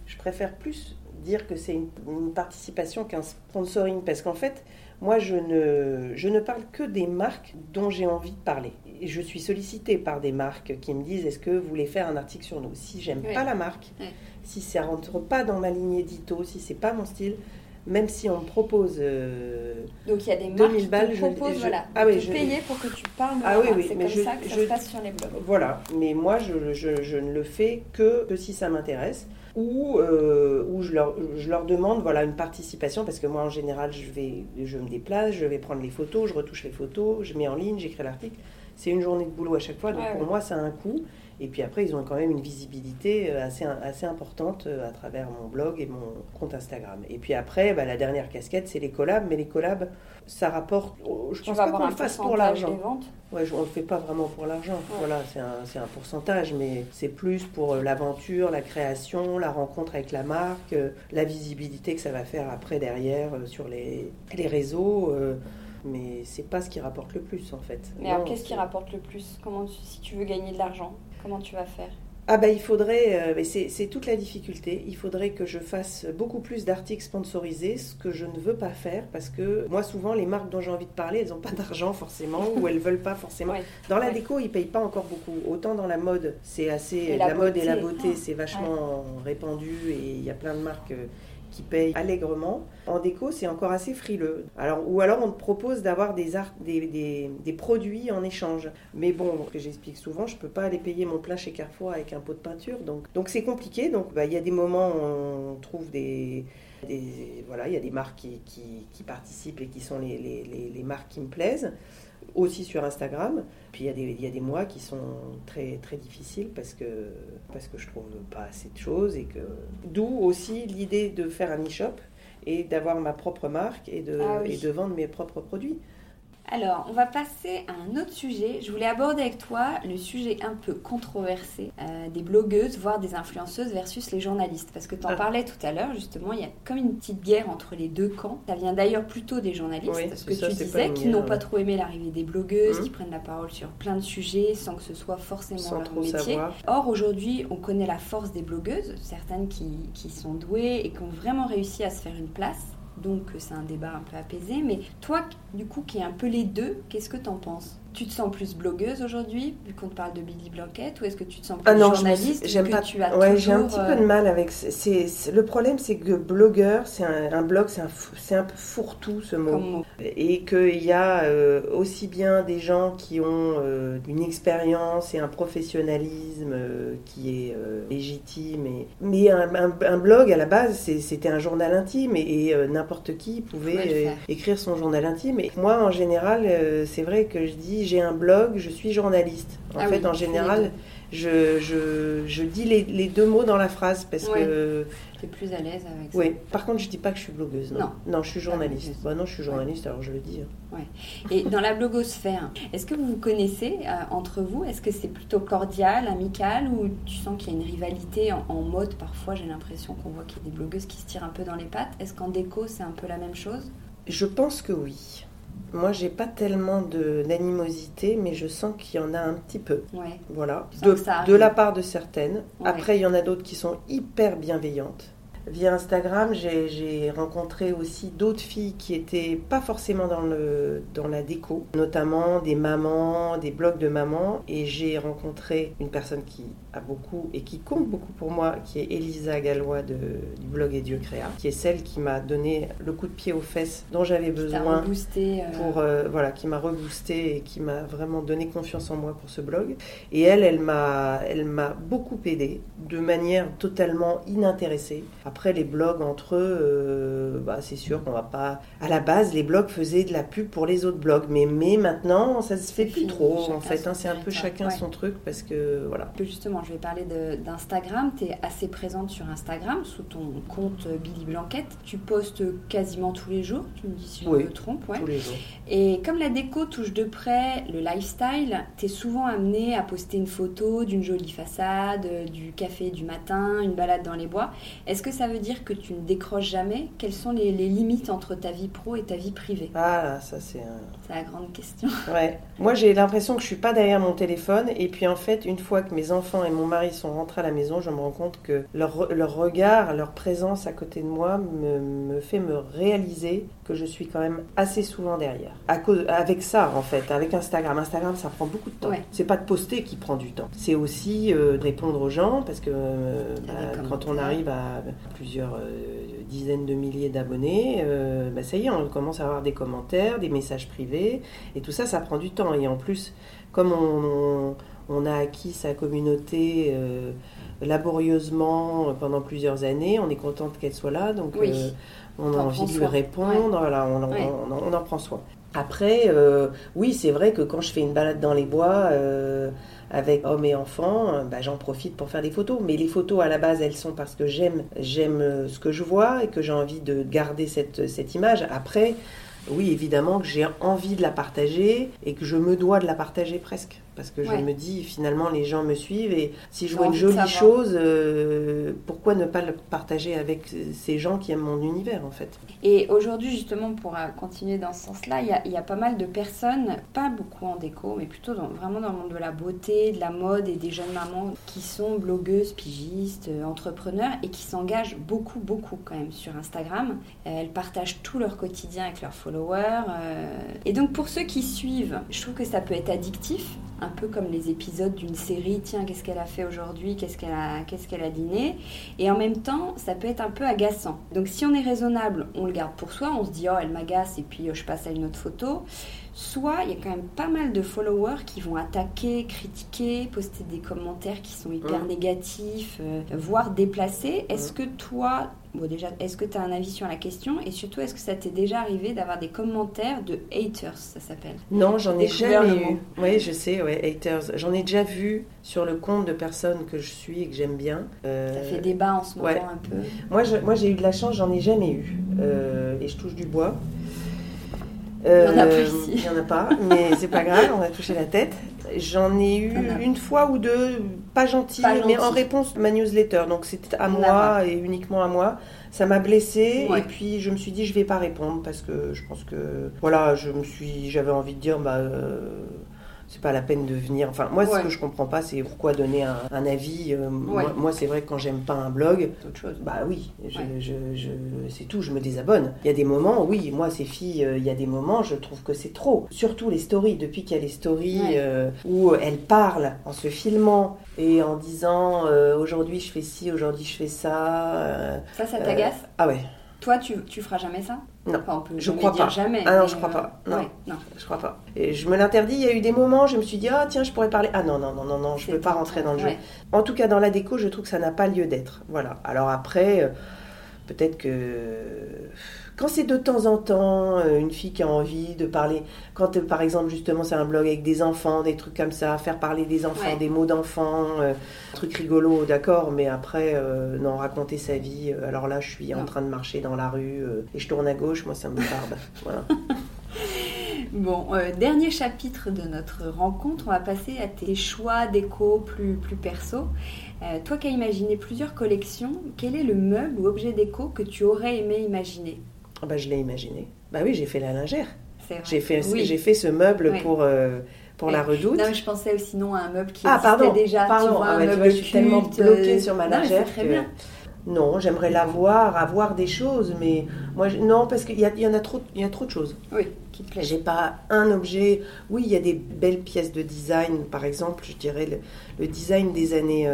Je préfère plus dire que c'est une, une participation qu'un sponsoring, parce qu'en fait, moi je ne, je ne parle que des marques dont j'ai envie de parler. Et je suis sollicitée par des marques qui me disent est-ce que vous voulez faire un article sur nous? Si j'aime Oui. pas la marque, Oui. si ça rentre pas dans ma ligne édito, si c'est pas mon style, même si on me propose euh, Donc il y a des marques 2000 qui balles, te je- proposent je- voilà, ah de oui, te je- payer pour que tu parles de Ah oui, oui, C'est mais comme je- ça que ça je- se passe sur les blogs. Voilà, mais moi je ne le fais que, que si ça m'intéresse ou euh, où je leur, je leur demande voilà, une participation parce que moi en général je, vais, je me déplace, je vais prendre les photos, je retouche les photos, je mets en ligne, j'écris l'article. C'est une journée de boulot à chaque fois, donc Ouais, pour ouais. moi ça a un coût. Et puis après, ils ont quand même une visibilité euh, assez, assez importante euh, à travers mon blog et mon compte Instagram. Et puis après, bah, la dernière casquette, c'est les collabs. Mais les collabs, ça rapporte. oh, Je Tu pense pas qu'on le fasse pour l'argent. Ouais, on le fait pas vraiment pour l'argent. Ouais. Voilà, c'est un, un pourcentage, mais c'est plus pour euh, l'aventure, la création, la rencontre avec la marque, la visibilité que ça va faire après derrière sur les, les réseaux. mais c'est pas ce qui rapporte le plus en fait. Mais alors qu'est-ce qui rapporte le plus? Comment tu- si tu veux gagner de l'argent, comment tu vas faire? Ah bah il faudrait, euh, mais c'est toute la difficulté, il faudrait que je fasse beaucoup plus d'articles sponsorisés, ce que je ne veux pas faire parce que moi souvent les marques dont j'ai envie de parler, elles n'ont pas d'argent forcément ou elles veulent pas forcément. Ouais. Dans la Ouais. déco, ils payent pas encore beaucoup. Autant dans la mode, c'est assez Et la, la mode et la beauté. beauté, Ah, c'est vachement répandu et il y a plein de marques euh, qui payent allègrement. En déco, c'est encore assez frileux. Alors, ou alors on te propose d'avoir des, des, des, des produits en échange. Mais bon, que j'explique souvent, je peux pas aller payer mon plein chez Carrefour avec un pot de peinture. Donc, donc c'est compliqué. Donc, bah, il y a des moments où on trouve des, des- voilà, il y a des marques qui, qui, participent et qui sont les, les, les marques qui me plaisent. Aussi sur Instagram. Puis il y, a des, il y a des mois qui sont très, très difficiles parce que, parce que je trouve pas assez de choses. et que D'où aussi l'idée de faire un e-shop et d'avoir ma propre marque et de, Ah oui. et de vendre mes propres produits. Alors, on va passer à un autre sujet. Je voulais aborder avec toi le sujet un peu controversé euh, des blogueuses, voire des influenceuses versus les journalistes. Parce que tu en Ah. parlais tout à l'heure, justement, il y a comme une petite guerre entre les deux camps. Ça vient d'ailleurs plutôt des journalistes, Oui, ce que ça, tu disais, qui n'ont pas trop aimé l'arrivée des blogueuses, Mhm. qui prennent la parole sur plein de sujets sans que ce soit forcément Sans leur trop métier. savoir. Or, aujourd'hui, on connaît la force des blogueuses, certaines qui, qui sont douées et qui ont vraiment réussi à se faire une place. Donc, c'est un débat un peu apaisé. Mais toi, du coup, qui est un peu les deux, qu'est-ce que t'en penses? Tu te sens plus blogueuse aujourd'hui, vu qu'on te parle de Billy Blanquette, ou est-ce que tu te sens plus Ah non, journaliste j'aime pas. tu as Ouais, j'ai un petit euh, peu de mal avec. c'est- le problème, c'est que blogueur, c'est un, un blog, c'est un, peu fourre-tout ce mot. et qu'il y a euh, aussi bien des gens qui ont euh, une expérience et un professionnalisme euh, qui est euh, légitime. Et... Mais un, blog, à la base, c'était un journal intime et, et, euh, n'importe qui pouvait euh, écrire son journal intime. Et moi, en général, euh, c'est vrai que je dis, j'ai un blog, je suis journaliste. En Ah fait, oui, en général, je, je, je dis les, les deux mots dans la phrase parce Ouais. que. Tu es plus à l'aise avec ça. Oui, par contre, je dis pas que je suis blogueuse. Non, Non. je suis journaliste. Bah non, je suis journaliste, alors je le dis. hein. Et dans la blogosphère, est-ce que vous vous connaissez euh, entre vous? Est-ce que c'est plutôt cordial, amical ou tu sens qu'il y a une rivalité en, en mode? Parfois, j'ai l'impression qu'on voit qu'il y a des blogueuses qui se tirent un peu dans les pattes. Est-ce qu'en déco, c'est un peu la même chose? Je pense que oui. Moi, j'ai pas tellement de- d'animosité, mais je sens qu'il y en a un petit peu. Ouais. Voilà, de, de la part de certaines. Ouais. Après, il y en a d'autres qui sont hyper bienveillantes. Via Instagram, j'ai j'ai rencontré aussi d'autres filles qui étaient pas forcément dans, le, dans la déco, notamment des mamans, des blogs de mamans. Et j'ai rencontré une personne qui a beaucoup et qui compte beaucoup pour moi, qui est Elisa Gallois de, du blog Et Dieu Créa, qui est celle qui m'a donné le coup de pied aux fesses dont j'avais besoin reboosté, euh, pour euh, voilà qui m'a reboosté et qui m'a vraiment donné confiance en moi pour ce blog. Et elle elle m'a elle m'a beaucoup aidé de manière totalement inintéressée. Après les blogs entre eux euh, bah, c'est sûr qu'on va pas à la base les blogs faisaient de la pub pour les autres blogs. Mais mais maintenant ça se fait plus trop. En fait hein, c'est un peu territoire. chacun Ouais. son truc parce que voilà. Que justement, je vais parler d'Instagram. Tu es assez présente sur Instagram sous ton compte euh, Billy Blanquette. Tu postes quasiment tous les jours. Tu me dis si je Oui. me trompe. ouais. tous les jours Et comme la déco touche de près le lifestyle, tu es souvent amené à poster une photo d'une jolie façade, euh, du café du matin, une balade dans les bois. Est-ce que ça veut dire que tu ne décroches jamais? Quelles sont les, les limites entre ta vie pro et ta vie privée? Ah ça c'est un C'est la grande question. Ouais. Moi, j'ai l'impression que je suis pas derrière mon téléphone. Et puis, en fait, une fois que mes enfants et mon mari sont rentrés à la maison, je me rends compte que leur, leur regard, leur présence à côté de moi me, me fait me réaliser que je suis quand même assez souvent derrière. À cause, avec ça, en fait, avec Instagram. Instagram, ça prend beaucoup de temps. Ouais. C'est pas de poster qui prend du temps. C'est aussi euh, de répondre aux gens parce que euh, Il y a bah, des quand on arrive à plusieurs euh, dizaines de milliers d'abonnés, euh, bah, ça y est, on commence à avoir des commentaires, des messages privés. Et tout ça, ça prend du temps. Et en plus, comme on, on a acquis sa communauté euh, laborieusement pendant plusieurs années, on est contente qu'elle soit là. Donc, Oui. euh, on a envie de lui soin. répondre. Voilà, on, en- Ouais. on en- on en prend soin. Après, euh, oui, c'est vrai que quand je fais une balade dans les bois avec hommes et enfants, bah, j'en profite pour faire des photos. Mais les photos, à la base, elles sont parce que j'aime, j'aime ce que je vois et que j'ai envie de garder cette, cette image. Après, oui, évidemment que j'ai envie de la partager et que je me dois de la partager presque. Parce que Ouais. je me dis, finalement, les gens me suivent et si je vois une jolie chose, euh, pourquoi ne pas le partager avec ces gens qui aiment mon univers, en fait? Et aujourd'hui, justement, pour euh, continuer dans ce sens-là, il y a, il y a pas mal de personnes, pas beaucoup en déco, mais plutôt dans- vraiment dans le monde de la beauté, de la mode et des jeunes mamans qui sont blogueuses, pigistes, euh, entrepreneurs et qui s'engagent beaucoup, beaucoup quand même sur Instagram. Elles partagent tout leur quotidien avec leurs followers. euh, Et donc, pour ceux qui suivent, je trouve que ça peut être addictif. Un peu comme les épisodes d'une série, tiens, qu'est-ce qu'elle a fait aujourd'hui, qu'est-ce qu'elle a, qu'est-ce qu'elle a dîné? Et en même temps, ça peut être un peu agaçant. Donc si on est raisonnable, on le garde pour soi, on se dit oh elle m'agace et puis euh, je passe à une autre photo. Soit il y a quand même pas mal de followers qui vont attaquer, critiquer, poster des commentaires qui sont hyper négatifs, euh, voire déplacés. Est-ce que toi, bon déjà, est-ce que tu as un avis sur la question? Et surtout est-ce que ça t'est déjà arrivé d'avoir des commentaires de haters, ça s'appelle? Non, j'en ai jamais eu. Oui, je sais, ouais, haters. J'en ai déjà vu sur le compte de personnes que je suis et que j'aime bien. Euh, Ça fait débat en ce moment ouais. un peu. Moi, je- moi, j'ai eu de la chance, j'en ai jamais eu. Euh, et je touche du bois. Il y en a pas Euh, ici. Il y en a pas, mais c'est pas grave, on a touché la tête. J'en ai eu a. une fois ou deux, pas gentilles, Pas mais en réponse à ma newsletter. Donc c'était à On moi et uniquement à moi. Ça m'a blessée Ouais. et puis je me suis dit je vais pas répondre parce que je pense que voilà, je me suis, j'avais envie de dire bah euh, c'est pas la peine de venir. Enfin moi Ouais. ce que je comprends pas c'est pourquoi donner un, un avis. Euh, Ouais. Moi, moi, c'est vrai que quand j'aime pas un blog, C'est autre chose. bah oui, je, Ouais. je, je- c'est tout, je me désabonne. Il y a des moments, oui, moi ces filles, euh, il y a des moments, je trouve que c'est trop. Surtout les stories, depuis qu'il y a les stories euh, où elles parlent en se filmant et en disant aujourd'hui je fais ci, aujourd'hui je fais ça. Ça, ça t'agace? ah ouais, Toi, tu, tu feras jamais ça Non. Enfin, on peut Je crois dire pas. jamais. Ah non, je crois euh, pas. Non. ouais, non. je crois pas. Et je me l'interdis, il y a eu des moments, je me suis dit, ah tiens, je pourrais parler. Ah non, non, non, non, non, je peux pas rentrer dans le jeu. Ouais. En tout cas, dans la déco, je trouve que ça n'a pas lieu d'être. Voilà. Alors après, euh, Peut-être que quand c'est de temps en temps euh, une fille qui a envie de parler, quand euh, par exemple justement c'est un blog avec des enfants, des trucs comme ça, faire parler des enfants, des mots d'enfants, euh, trucs rigolos, d'accord, mais après non raconter sa vie. alors là je suis en train de marcher dans la rue et je tourne à gauche, moi ça me tarde. voilà. Bon, dernier chapitre de notre rencontre, on va passer à tes choix déco plus, plus perso. toi qui as imaginé plusieurs collections, quel est le meuble ou objet déco que tu aurais aimé imaginer? Ah bah, je l'ai imaginé. Bah oui, j'ai fait la lingère. J'ai fait, j'ai fait ce meuble pour, euh, pour la redoute. Non, mais je pensais aussi non à un meuble qui ah, existait déjà. Pardon, tu vois, un ah, meuble je suis tellement bloquée sur ma lingère. très bien. Non, j'aimerais l'avoir, avoir des choses, mais moi, non, parce qu'il y, y, en a trop, il y a trop de choses. Oui, qui te J'ai pas un objet. Oui, il y a des belles pièces de design, par exemple, je dirais le, design des années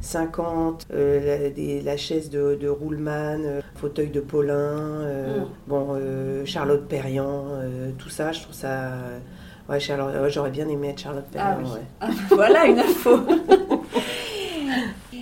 50, euh, euh, la, chaise de, de Ruhlmann, euh, fauteuil de Paulin, mm. bon, Charlotte Perriand, tout ça, je trouve ça. Ouais, j'aurais bien aimé être Charlotte ah Perriand. Ah, voilà une info.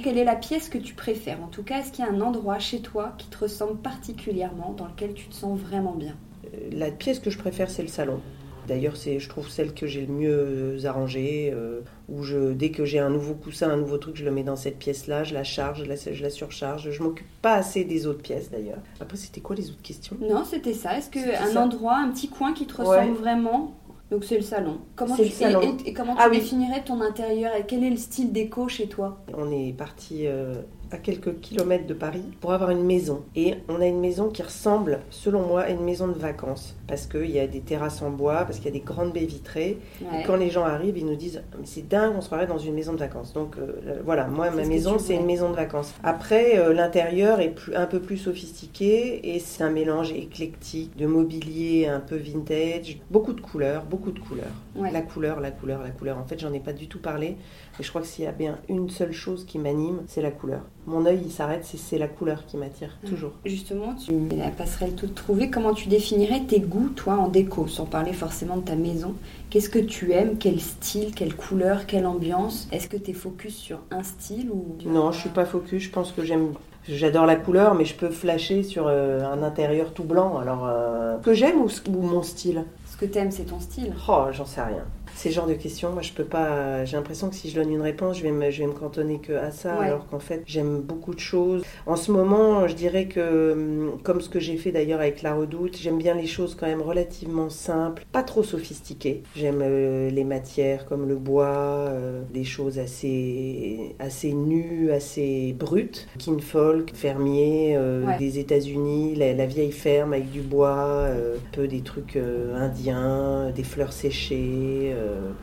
Quelle est la pièce que tu préfères? En tout cas, est-ce qu'il y a un endroit chez toi qui te ressemble particulièrement, dans lequel tu te sens vraiment bien? Euh, La pièce que je préfère, c'est le salon. D'ailleurs, c'est, je trouve celle que j'ai le mieux arrangée, euh, où je, dès que j'ai un nouveau coussin, un nouveau truc, je le mets dans cette pièce-là, je la charge, je la, je la surcharge. Je m'occupe pas assez des autres pièces d'ailleurs. Après, c'était quoi les autres questions? Non, c'était ça. Est-ce qu'un endroit, un petit coin qui te ressemble vraiment? Donc c'est le salon. Comment tu, le salon. Et, comment tu ah définirais ton intérieur et quel est le style déco chez toi? On est parti euh, à quelques kilomètres de Paris pour avoir une maison. Et on a une maison qui ressemble, selon moi, à une maison de vacances. Parce qu'il y a des terrasses en bois, parce qu'il y a des grandes baies vitrées. Et quand les gens arrivent, ils nous disent C'est dingue, on se croirait dans une maison de vacances. Donc euh, voilà, moi, ma maison, c'est une maison de vacances. Après, euh, l'intérieur est plus, un peu plus sophistiqué et c'est un mélange éclectique de mobilier un peu vintage. Beaucoup de couleurs, beaucoup de couleurs. La couleur, la couleur, la couleur. En fait, j'en ai pas du tout parlé. Mais je crois que s'il y a bien une seule chose qui m'anime, c'est la couleur mon œil il s'arrête, c'est la couleur qui m'attire, toujours. Justement, tu la passerelle toute trouvée. Comment tu définirais tes goûts, toi, en déco, sans parler forcément de ta maison? Qu'est-ce que tu aimes? Quel style? Quelle couleur? Quelle ambiance? Est-ce que tu es focus sur un style ou Non, je suis pas focus. Je pense que j'aime J'adore la couleur, mais je peux flasher sur euh, un intérieur tout blanc. Alors, euh, que j'aime ou, ou, mon style? Ce que t'aimes, c'est ton style. Oh, j'en sais rien ces genres de questions, moi je peux pas. J'ai l'impression que si je donne une réponse, je vais me, je vais me cantonner que à ça, alors qu'en fait j'aime beaucoup de choses. En ce moment, je dirais que, hum, comme ce que j'ai fait d'ailleurs avec La Redoute, j'aime bien les choses quand même relativement simples, pas trop sophistiquées. J'aime euh, les matières comme le bois, euh, des choses assez, assez nues, assez brutes. Kinfolk, fermier euh, des États-Unis, la, la, vieille ferme avec du bois, un peu des trucs indiens, des fleurs séchées.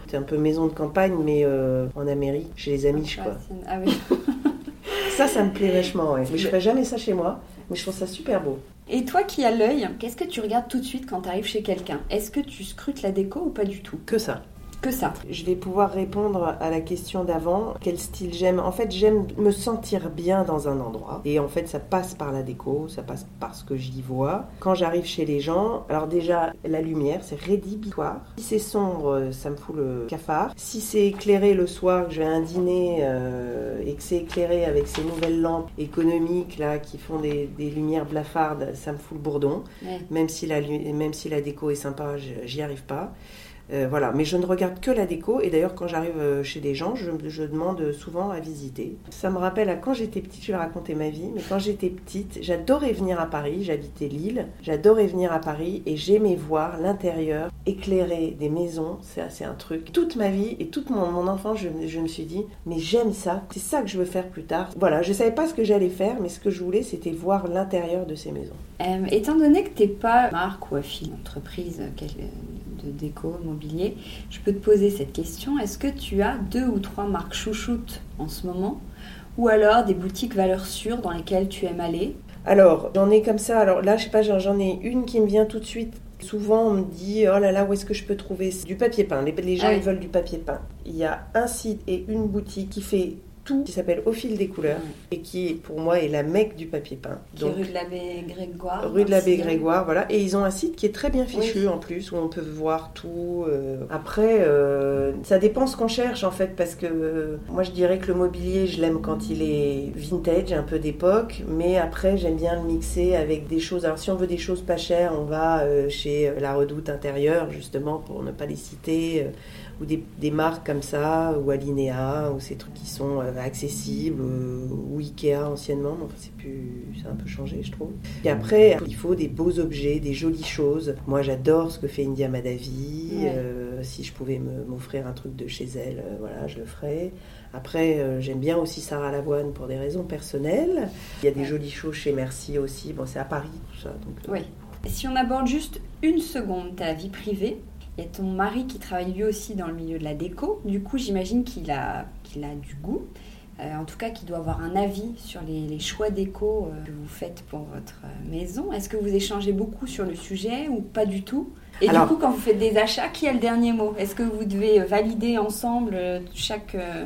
C'est un peu maison de campagne, mais euh, en Amérique, chez les amis, quoi. Ah oui. ça, ça me plaît vachement, ouais. Mais je ferais jamais ça chez moi, mais je trouve ça super beau. Et toi qui as l'œil, qu'est-ce que tu regardes tout de suite quand tu arrives chez quelqu'un? Est-ce que tu scrutes la déco ou pas du tout? Que ça que ça. Je vais pouvoir répondre à la question d'avant. Quel style j'aime En fait, j'aime me sentir bien dans un endroit. Et en fait, ça passe par la déco, ça passe par ce que j'y vois. Quand j'arrive chez les gens, alors déjà, la lumière, c'est rédhibitoire. Si c'est sombre, ça me fout le cafard. Si c'est éclairé le soir, que je vais à un dîner euh, et que c'est éclairé avec ces nouvelles lampes économiques là qui font des, lumières blafardes, ça me fout le bourdon. Même, si la, même si la déco est sympa, j'y arrive pas. Euh, voilà, mais je ne regarde que la déco et d'ailleurs quand j'arrive euh, chez des gens, je, demande souvent à visiter. Ça me rappelle à quand j'étais petite, je vais raconter ma vie, mais quand j'étais petite, j'adorais venir à Paris, j'habitais Lille, j'adorais venir à Paris et j'aimais voir l'intérieur éclairé des maisons, c'est un truc. Toute ma vie et toute mon, mon enfance, je, me suis dit, mais j'aime ça, c'est ça que je veux faire plus tard. Voilà, je savais pas ce que j'allais faire, mais ce que je voulais, c'était voir l'intérieur de ces maisons. Euh, étant donné que tu n'es pas marque ou affine entreprise, de déco, mobilier, je peux te poser cette question. Est-ce que tu as deux ou trois marques chouchoutes en ce moment Ou alors des boutiques valeurs sûres dans lesquelles tu aimes aller? Alors, j'en ai comme ça. Alors là, je sais pas, j'en ai une qui me vient tout de suite. Souvent, on me dit Oh là là, où est-ce que je peux trouver? Du papier peint Les, gens, ils veulent du papier peint. Il y a un site et une boutique qui fait tout qui s'appelle Au fil des couleurs et qui, pour moi, est la mecque du papier peint. Qui est rue de l'abbé Grégoire. Rue de l'abbé Grégoire, voilà. Et ils ont un site qui est très bien fichu en plus, où on peut voir tout. euh. Après, euh, ça dépend ce qu'on cherche en fait, parce que euh, moi je dirais que le mobilier, je l'aime quand il est vintage, un peu d'époque, mais après j'aime bien le mixer avec des choses. Alors si on veut des choses pas chères, on va chez La Redoute Intérieure, justement, pour ne pas les citer. Ou des, des marques comme ça, ou Alinea, ou ces trucs qui sont euh, accessibles, euh, ou Ikea anciennement, mais enfin c'est plus, c'est un peu changé je trouve. Et après, il faut des beaux objets, des jolies choses. Moi j'adore ce que fait India Madavi, Ouais. euh, si je pouvais me- m'offrir un truc de chez elle, euh, voilà, je le ferais. Après, euh, j'aime bien aussi Sarah Lavoine pour des raisons personnelles. Il y a des jolies choses chez Merci aussi, bon c'est à Paris tout ça. Donc, Oui. Si on aborde juste une seconde ta vie privée, il y a ton mari qui travaille lui aussi dans le milieu de la déco. Du coup, j'imagine qu'il a, qu'il a du goût. Euh, en tout cas, qu'il doit avoir un avis sur les, les choix déco euh, que vous faites pour votre maison. Est-ce que vous échangez beaucoup sur le sujet ou pas du tout? Et Alors- du coup, quand vous faites des achats, qui a le dernier mot? Est-ce que vous devez valider ensemble euh, chaque euh,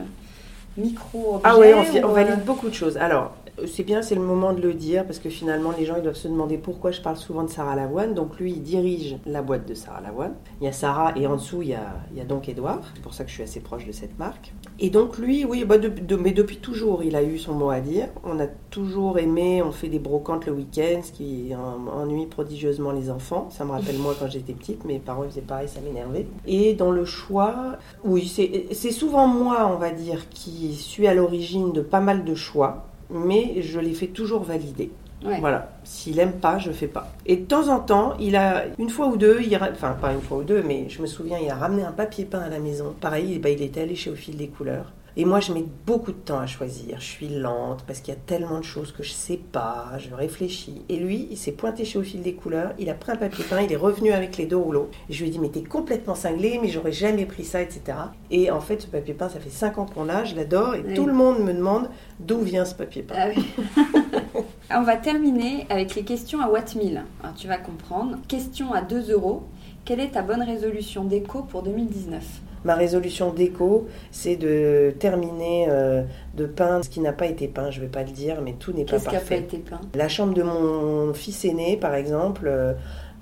micro-objet Ah ouais, on, on valide beaucoup de choses. Alors, c'est bien, c'est le moment de le dire, parce que finalement, les gens ils doivent se demander pourquoi je parle souvent de Sarah Lavoine. Donc, lui, il dirige la boîte de Sarah Lavoine. Il y a Sarah, et en dessous, il y a, il y a donc Edouard. C'est pour ça que je suis assez proche de cette marque. Et donc, lui, oui, bah, mais depuis toujours, il a eu son mot à dire. On a toujours aimé, on fait des brocantes le week-end, ce qui en- ennuie prodigieusement les enfants. Ça me rappelle moi quand j'étais petite, mes parents faisaient pareil, ça m'énervait. Et dans le choix, oui, c'est souvent moi, on va dire, qui suis à l'origine de pas mal de choix, mais je les fais toujours valider. ouais. Voilà, s'il aime pas, je fais pas. Et de temps en temps, il a une fois ou deux, il ra- enfin pas une fois ou deux, mais je me souviens, il a ramené un papier peint à la maison. Pareil, bah, il était allé chez Au fil des couleurs. Et moi, je mets beaucoup de temps à choisir. Je suis lente parce qu'il y a tellement de choses que je sais pas. Je réfléchis. Et lui, il s'est pointé chez Au fil des couleurs. Il a pris un papier peint. Il est revenu avec les deux rouleaux. Et je lui ai dit, mais t'es complètement cinglé, mais j'aurais jamais pris ça, etc. Et en fait, ce papier peint, ça fait 5 ans qu'on l'a. Je l'adore. Et Oui. tout le monde me demande d'où vient ce papier peint. Ah oui. On va terminer avec les questions à Watt 1000. Alors, tu vas comprendre. Question à 2 euros. Quelle est ta bonne résolution déco pour 2019 Ma résolution déco, c'est de terminer euh, de peindre ce qui n'a pas été peint. Je ne vais pas le dire, mais tout n'est pas Qu'est-ce qui a pas parfait. été peint? La chambre de mon fils aîné, par exemple, euh,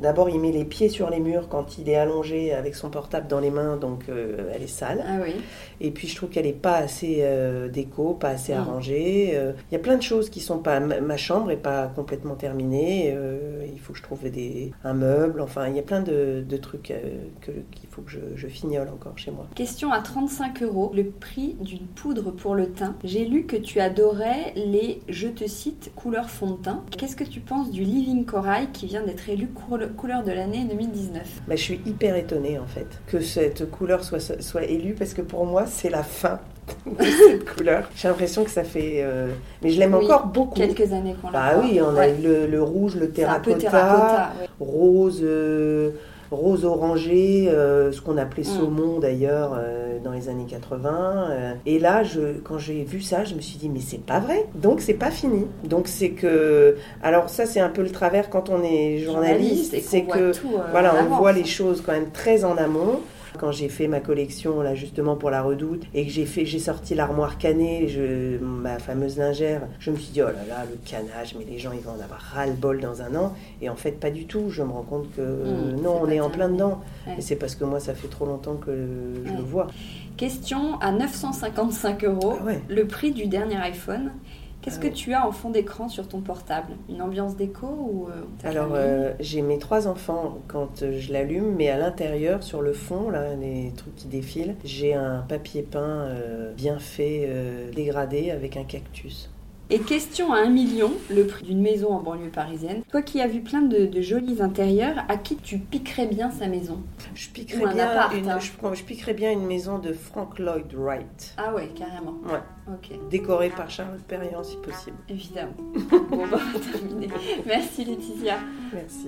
d'abord il met les pieds sur les murs quand il est allongé avec son portable dans les mains, donc euh, elle est sale. Ah oui. Et puis je trouve qu'elle n'est pas assez euh, déco, pas assez Mm. arrangée. Euh, Il y a plein de choses qui sont pas. Ma, chambre est pas complètement terminée. il faut que je trouve des, un meuble. Enfin, il y a plein de, de trucs qu'il faut que je, je fignole encore chez moi. Question à 35 euros. Le prix d'une poudre pour le teint. J'ai lu que tu adorais les, je te cite, couleurs fond de teint. Qu'est-ce que tu penses du Living Corail qui vient d'être élu coule- couleur de l'année 2019 Bah, je suis hyper étonnée en fait que cette couleur soit, soit élue parce que pour moi c'est la fin de cette couleur. J'ai l'impression que ça fait. euh, Mais je l'aime Oui, encore beaucoup. Quelques années qu'on l'a. Bah oui, on a Ouais. le, le rouge, le terracotta, rose, euh, rose orangé, euh, ce qu'on appelait Mm. saumon d'ailleurs euh, dans les années 80. euh. et là, je, quand j'ai vu ça, je me suis dit mais c'est pas vrai. Donc c'est pas fini. Donc c'est que alors ça c'est un peu le travers quand on est journaliste, c'est que tout, euh, voilà, on voit les choses quand même très en amont. Quand j'ai fait ma collection là justement pour la Redoute et que j'ai fait, j'ai sorti l'armoire cannée, je, ma fameuse lingère, je me suis dit oh là là le canage, mais les gens ils vont en avoir ras le bol dans un an. Et en fait pas du tout. Je me rends compte que Mmh, non, on est en plein dedans. Ouais. Et c'est parce que moi ça fait trop longtemps que je Ouais. le vois. Question à 955 euros. Ah ouais. Le prix du dernier iPhone. Qu'est-ce que tu as en fond d'écran sur ton portable? Une ambiance déco ou euh, Alors, euh, j'ai mes trois enfants quand euh, je l'allume, mais à l'intérieur, sur le fond, là, les trucs qui défilent, j'ai un papier peint euh, bien fait, euh, dégradé, avec un cactus. Et question à 1 million, le prix d'une maison en banlieue parisienne. Toi qui as vu plein de, de jolis intérieurs, à qui tu piquerais bien sa maison Je Ou piquerais, un bien appart, une, hein. je, je piquerais bien une maison de Frank Lloyd Wright, Ah ouais, carrément. Ouais. Ok, décorée par Charlotte Perriand si possible. évidemment. bon, bah, on va terminer. Merci Laetitia. Merci.